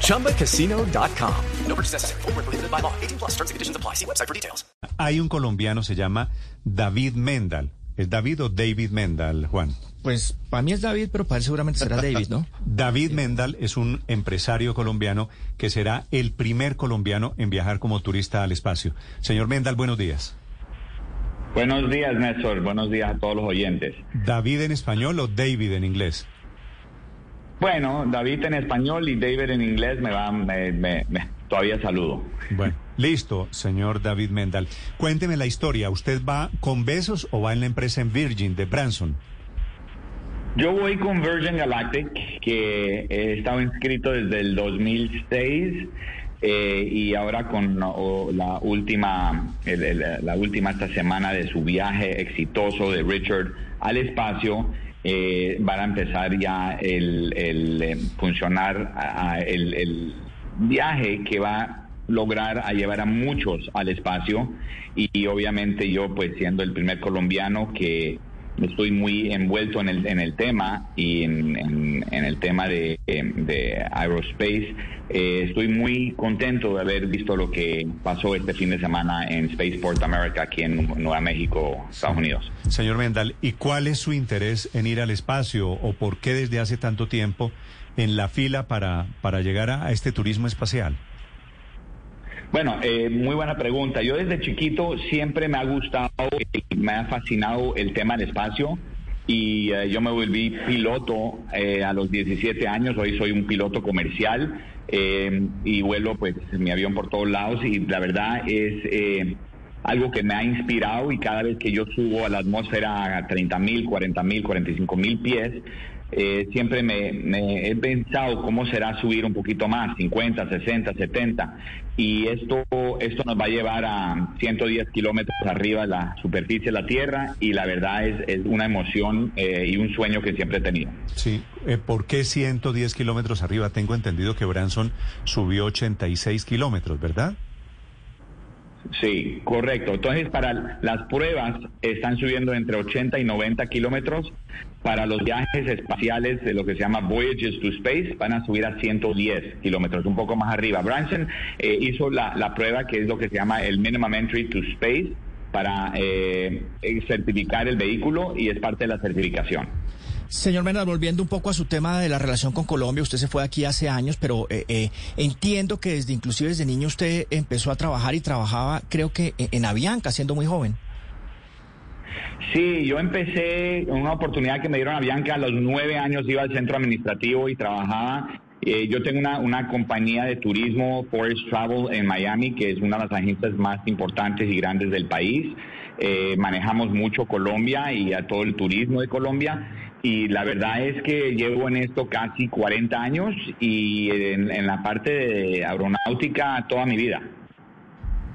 ChumbaCasino.com. No purchase necessary. Full prohibited by law. 18 plus terms and conditions apply. See website for details. Hay un colombiano, se llama David Mendal. ¿Es David o David Mendal, Juan? Pues para mí es David, pero para él seguramente será David, ¿no? David Mendal es un empresario colombiano que será el primer colombiano en viajar como turista al espacio. Señor Mendal, buenos días. Buenos días, Néstor. Buenos días a todos los oyentes. ¿David en español o David en inglés? Bueno, David en español y David en inglés me va, me, me, todavía saludo. Bueno, listo, señor David Mendal. Cuénteme la historia. ¿Usted va con besos o va en la empresa en Virgin de Branson? Yo voy con Virgin Galactic, que he estado inscrito desde el 2006 eh, y ahora con la última, la última esta semana de su viaje exitoso de Richard al espacio, eh, van a empezar ya el, el funcionar el, viaje que va lograr a llevar a muchos al espacio. Y obviamente yo pues siendo el primer colombiano que estoy muy envuelto en el, en el tema y en, el tema de, de aerospace. Eh, estoy muy contento de haber visto lo que pasó este fin de semana en Spaceport America, aquí en Nueva México, Estados Unidos. Señor Mendal, ¿y cuál es su interés en ir al espacio o por qué desde hace tanto tiempo en la fila para, para llegar a este turismo espacial? Bueno, eh, muy buena pregunta. Yo desde chiquito siempre me ha gustado, me ha fascinado el tema del espacio y eh, yo me volví piloto eh, a los 17 años. Hoy soy un piloto comercial y vuelo pues mi avión por todos lados y la verdad es algo que me ha inspirado y cada vez que yo subo a la atmósfera a 30 mil, 40 mil, 45 mil pies, eh, siempre me, he pensado cómo será subir un poquito más, 50, 60, 70, y esto, esto nos va a llevar a 110 kilómetros arriba de la superficie de la Tierra, y la verdad es, es una emoción eh, y un sueño que siempre he tenido. Sí, eh, ¿por qué 110 kilómetros arriba? Tengo entendido que Branson subió 86 kilómetros, ¿verdad? Sí, correcto. Entonces, para las pruebas están subiendo entre 80 y 90 kilómetros. Para los viajes espaciales de lo que se llama Voyages to Space van a subir a 110 kilómetros, un poco más arriba. Branson eh, hizo la, prueba que es lo que se llama el Minimum Entry to Space para eh, certificar el vehículo y es parte de la certificación. Señor Mena, volviendo un poco a su tema de la relación con Colombia, usted se fue aquí hace años, pero eh, eh, entiendo que desde inclusive desde niño usted empezó a trabajar y trabajaba, creo que en Avianca, siendo muy joven. Sí, yo empecé una oportunidad que me dieron a Avianca a los nueve años, iba al centro administrativo y trabajaba. Eh, yo tengo una, una compañía de turismo, Forest Travel, en Miami, que es una de las agencias más importantes y grandes del país. manejamos mucho Colombia y a todo el turismo de Colombia y la verdad es que llevo en esto casi 40 años y en, la parte de aeronáutica toda mi vida.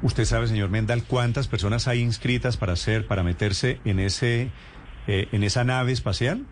¿Usted sabe, señor Mendal, cuántas personas hay inscritas para hacer, para meterse en ese, eh, en esa nave espacial?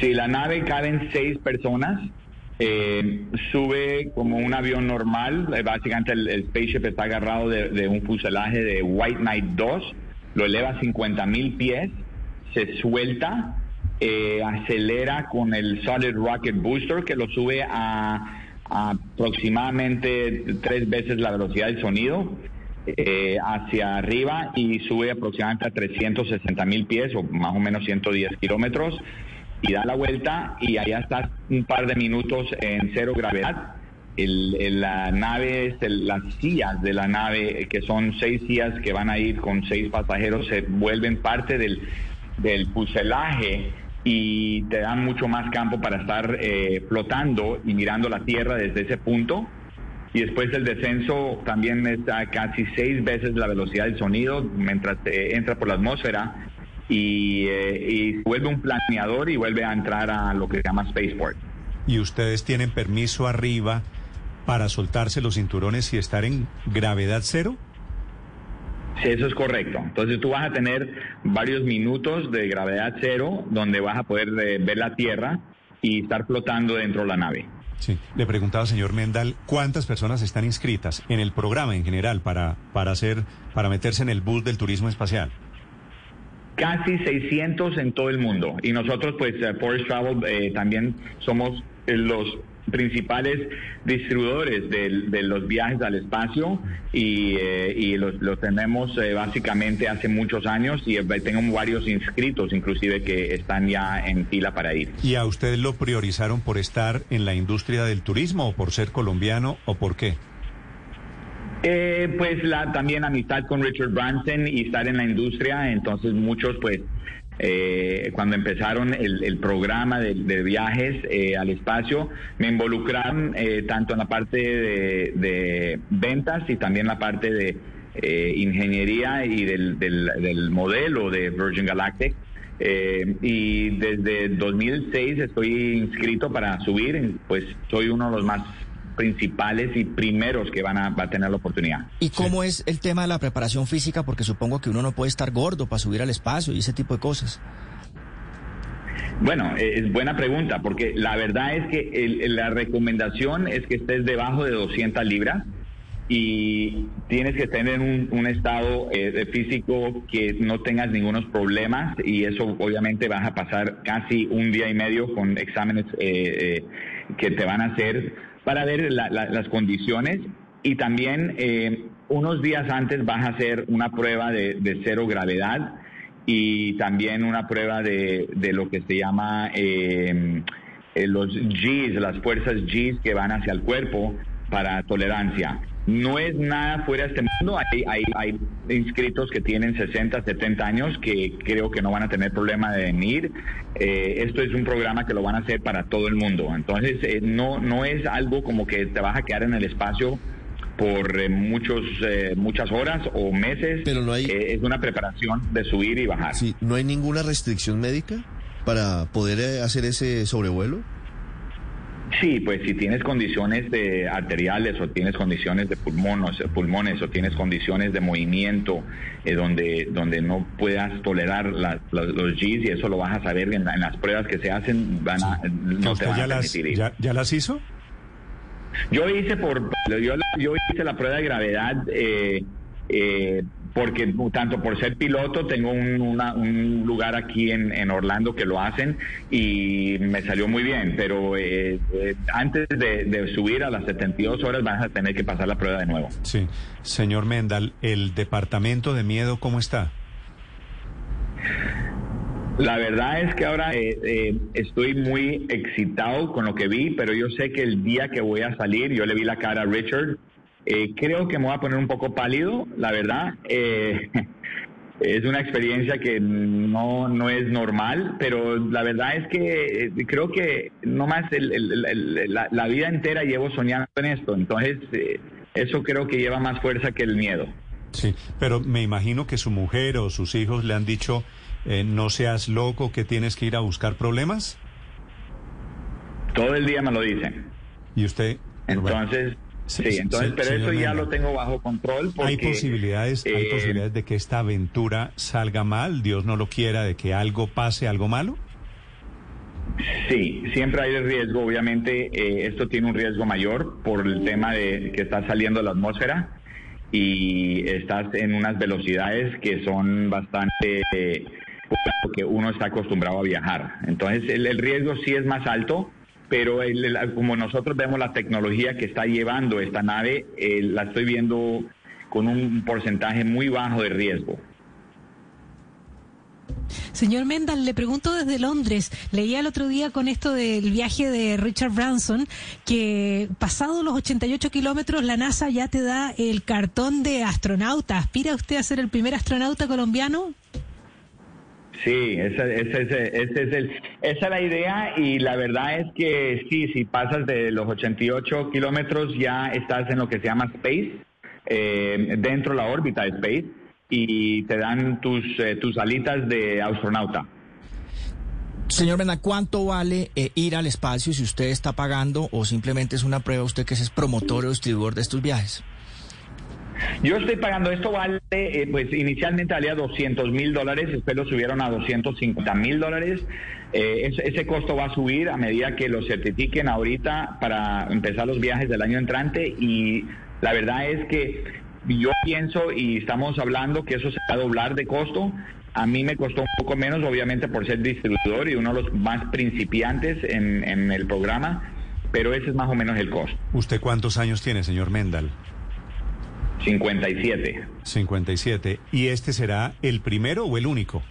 Sí, la nave caben seis personas. Eh, sube como un avión normal. Eh, básicamente el, spaceship está agarrado de, de, un fuselaje de White Knight 2. Lo eleva a 50 mil pies se suelta, eh, acelera con el Solid Rocket Booster que lo sube a, aproximadamente tres veces la velocidad del sonido eh, hacia arriba y sube aproximadamente a 360 mil pies o más o menos 110 kilómetros y da la vuelta y allá está un par de minutos en cero gravedad. El, la nave, las sillas de la nave, que son seis sillas que van a ir con seis pasajeros, se vuelven parte del del fuselaje y te dan mucho más campo para estar eh, flotando y mirando la Tierra desde ese punto. Y después el descenso también está casi seis veces la velocidad del sonido mientras te entra por la atmósfera y, eh, y vuelve un planeador y vuelve a entrar a lo que se llama Spaceport. ¿Y ustedes tienen permiso arriba para soltarse los cinturones y estar en gravedad cero? Eso es correcto. Entonces tú vas a tener varios minutos de gravedad cero donde vas a poder eh, ver la Tierra y estar flotando dentro de la nave. Sí, le preguntaba, señor Mendal, ¿cuántas personas están inscritas en el programa en general para, para, hacer, para meterse en el bus del turismo espacial? Casi 600 en todo el mundo. Y nosotros, pues, eh, Forest Travel eh, también somos los principales distribuidores de, los viajes al espacio y, y los, tenemos básicamente hace muchos años y tengo varios inscritos inclusive que están ya en fila para ir. ¿Y a usted lo priorizaron por estar en la industria del turismo o por ser colombiano o por qué? Eh, pues la también amistad con Richard Branson y estar en la industria, entonces muchos pues eh, cuando empezaron el, programa de, viajes eh, al espacio, me involucraron tanto en la parte de, ventas y también la parte de ingeniería y del, del, modelo de Virgin Galactic. y desde 2006 estoy inscrito para subir, pues soy uno de los más principales y primeros que van a, va a tener la oportunidad. ¿Y cómo es el tema de la preparación física? Porque supongo que uno no puede estar gordo para subir al espacio y ese tipo de cosas. Bueno, eh, es buena pregunta, porque la verdad es que la recomendación es que estés debajo de 200 libras y tienes que tener un, un estado eh, físico que no tengas ningunos problemas y eso obviamente vas a pasar casi un día y medio con exámenes eh, que te van a hacer para ver las condiciones y también eh, unos días antes vas a hacer una prueba de, cero gravedad y también una prueba de, lo que se llama eh, eh, los Gs, las fuerzas Gs que van hacia el cuerpo para tolerancia. No es nada fuera de este mundo. Hay, hay, hay, inscritos que tienen 60, 70 años que creo que no van a tener problema de venir. Eh, esto es un programa que lo van a hacer para todo el mundo. Entonces, eh, no, no es algo como que te vas a quedar en el espacio por eh, muchos muchas horas o meses. Pero no hay... es una preparación de subir y bajar. Sí, ¿no hay ninguna restricción médica para poder hacer ese sobrevuelo? Sí, pues si tienes condiciones de arteriales o tienes condiciones de pulmones, pulmones o tienes condiciones de movimiento eh, donde, donde no puedas tolerar los Gs y eso lo vas a saber en, las pruebas que se hacen, van a, no te van ya a las, ya, ya, las hizo? Yo hice por yo, yo hice la prueba de gravedad eh, eh, porque tanto por ser piloto tengo un, lugar aquí en, Orlando que lo hacen y me salió muy bien, pero eh, eh, antes de, subir a las 72 horas vas a tener que pasar la prueba de nuevo. Sí, señor Mendal, ¿el departamento de miedo cómo está? La verdad es que ahora eh, estoy muy excitado con lo que vi, pero yo sé que el día que voy a salir, yo le vi la cara a Richard eh, creo que me voy a poner un poco pálido, la verdad. Eh, es una experiencia que no, no es normal, pero la verdad es que eh, creo que no más la, vida entera llevo soñando en esto, entonces eso creo que lleva más fuerza que el miedo. Sí, pero me imagino que su mujer o sus hijos le han dicho, no seas loco, que tienes que ir a buscar problemas. Todo el día me lo dicen. ¿Y usted? Entonces... Sí, entonces, pero eso ya lo tengo bajo control. Porque, hay posibilidades, hay eh, posibilidades de que esta aventura salga mal, Dios no lo quiera, de que algo pase, algo malo. Sí, siempre hay el riesgo. Obviamente, eh, esto tiene un riesgo mayor por el tema de que está saliendo la atmósfera y estás en unas velocidades que son bastante eh, que uno está acostumbrado a viajar. Entonces, el riesgo sí es más alto pero como nosotros vemos la tecnología que está llevando esta nave, eh, la estoy viendo con un porcentaje muy bajo de riesgo. Señor Mendal, le pregunto desde Londres. Leía el otro día con esto del viaje de Richard Branson que pasado los 88 kilómetros la NASA ya te da el cartón de astronauta. ¿Aspira usted a ser el primer astronauta colombiano? Sí, esa, ese, ese, es el, esa es la idea y la verdad es que sí, si pasas de los 88 kilómetros ya estás en lo que se llama space, eh, dentro de la órbita de space y te dan tus, eh, tus alitas de astronauta. Señor Mena, ¿cuánto vale eh, ir al espacio si usted está pagando o simplemente es una prueba usted que es promotor o distribuidor de estos viajes? Yo estoy pagando, esto vale, eh, pues inicialmente valía 200 mil dólares, después lo subieron a 250 mil dólares. Eh, ese, costo va a subir a medida que lo certifiquen ahorita para empezar los viajes del año entrante y la verdad es que yo pienso y estamos hablando que eso se va a doblar de costo. A mí me costó un poco menos, obviamente por ser distribuidor y uno de los más principiantes en, en el programa, pero ese es más o menos el costo. ¿Usted cuántos años tiene, señor Mendal? 57. 57. ¿Y este será el primero o el único?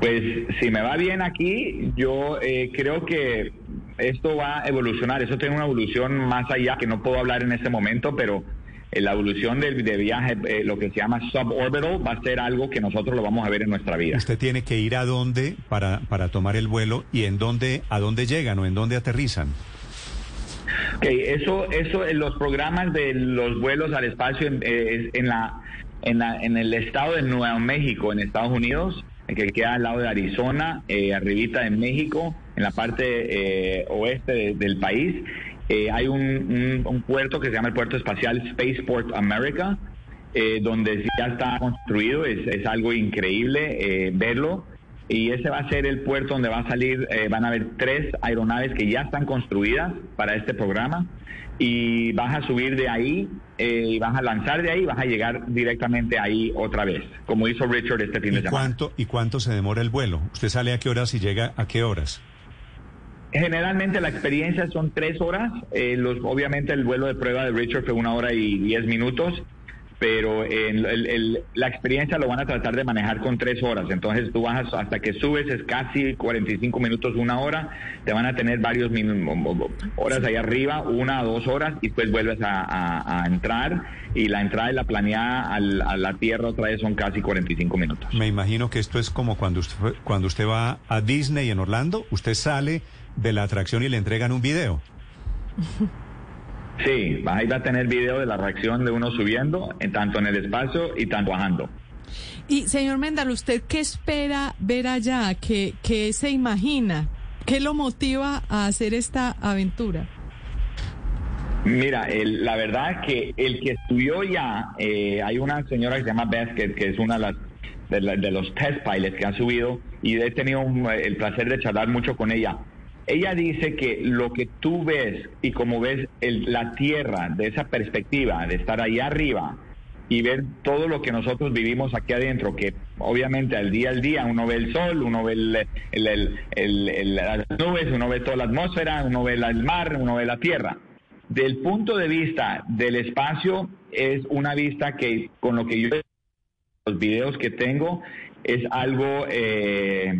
Pues si me va bien aquí, yo eh, creo que esto va a evolucionar. Eso tiene una evolución más allá que no puedo hablar en este momento, pero eh, la evolución del de viaje, eh, lo que se llama suborbital, va a ser algo que nosotros lo vamos a ver en nuestra vida. Usted tiene que ir a dónde para, para tomar el vuelo y en dónde, a dónde llegan o en dónde aterrizan. Ok, eso, eso en los programas de los vuelos al espacio en, eh, en la, en, la, en el estado de Nuevo México, en Estados Unidos, que queda al lado de Arizona, eh, arribita en México, en la parte eh, oeste de- del país. Eh, hay un, puerto que se llama el Puerto Espacial Spaceport America, eh, donde ya está construido, es, es algo increíble eh, verlo. Y ese va a ser el puerto donde va a salir, eh, van a haber tres aeronaves que ya están construidas para este programa. Y vas a subir de ahí eh, y vas a lanzar de ahí y vas a llegar directamente ahí otra vez, como hizo Richard este fin de ¿Y semana. cuánto, ¿Y cuánto se demora el vuelo? ¿Usted sale a qué horas y llega a qué horas? Generalmente la experiencia son tres horas. eh, los, obviamente el vuelo de prueba de Richard fue una hora y diez minutos, pero el- el- el- la experiencia lo van a tratar de manejar con tres horas. Entonces tú vas a- hasta que subes es casi 45 minutos, una hora. Te van a tener varios horas ahí arriba, una o dos horas, y después vuelves a, a- a entrar. Y la entrada y la planeada al- a la tierra otra vez son casi 45 minutos. Me imagino que esto es como cuando usted, fue- cuando usted va a Disney en Orlando, usted sale de la atracción y le entregan un video. Sí, ahí va a tener video de la reacción de uno subiendo, en tanto en el espacio y tanto bajando. Y señor Mendal, ¿usted qué espera ver allá? ¿Qué, qué se imagina? ¿Qué lo motiva a hacer esta aventura? Mira, el- la verdad que el que estudió ya, eh, hay una señora que se llama Beth, que, que es una de, las, de, la- de los test pilots que ha subido y he tenido un, el placer de charlar mucho con ella. Ella dice que lo que tú ves y como ves el- la Tierra de esa perspectiva, de estar allá arriba y ver todo lo que nosotros vivimos aquí adentro, que obviamente al día al día uno ve el sol, uno ve el- las nubes, uno ve toda la atmósfera, uno ve el mar, uno ve la tierra. Del punto de vista del espacio, es una vista que con lo que yo los videos que tengo es algo eh,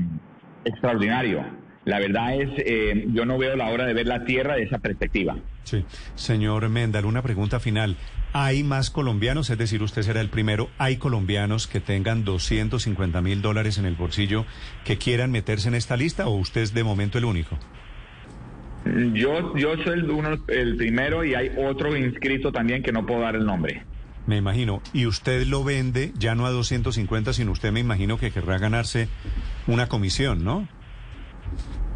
extraordinario. La verdad es, eh, yo no veo la hora de ver la Tierra de esa perspectiva. Sí. Señor Mendal, una pregunta final. ¿Hay más colombianos? Es decir, usted será el primero. ¿Hay colombianos que tengan 250 mil dólares en el bolsillo que quieran meterse en esta lista o usted es de momento el único? Yo, yo soy el, uno, el primero y hay otro inscrito también que no puedo dar el nombre. Me imagino. Y usted lo vende ya no a 250, sino usted me imagino que querrá ganarse una comisión, ¿no?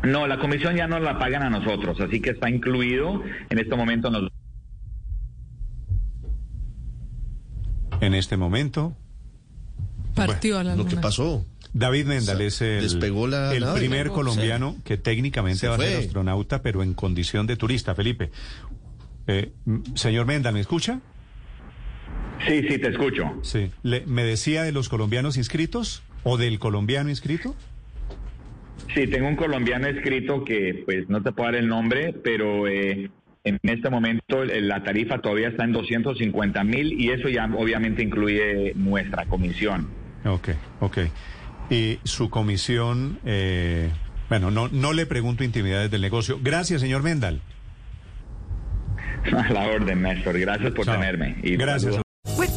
No, la comisión ya no la pagan a nosotros, así que está incluido en este momento en los En este momento, Partió a la Lo que luna. pasó. David Mendal O es el, despegó la el nave. primer colombiano que técnicamente Se va a ser astronauta, pero en condición de turista. Felipe, Eh, señor Mendal, ¿me escucha? Sí, sí, te escucho. Sí. Le- ¿Me decía de los colombianos inscritos o del colombiano inscrito? Sí, tengo un colombiano escrito que pues no te puedo dar el nombre, pero eh, en este momento el- la tarifa todavía está en 250 mil y eso ya obviamente incluye nuestra comisión. Ok, ok. Y su comisión, eh, bueno, no, no le pregunto intimidades del negocio. Gracias, señor Mendal. A la orden, Néstor. Gracias por Chao. tenerme. Y Gracias.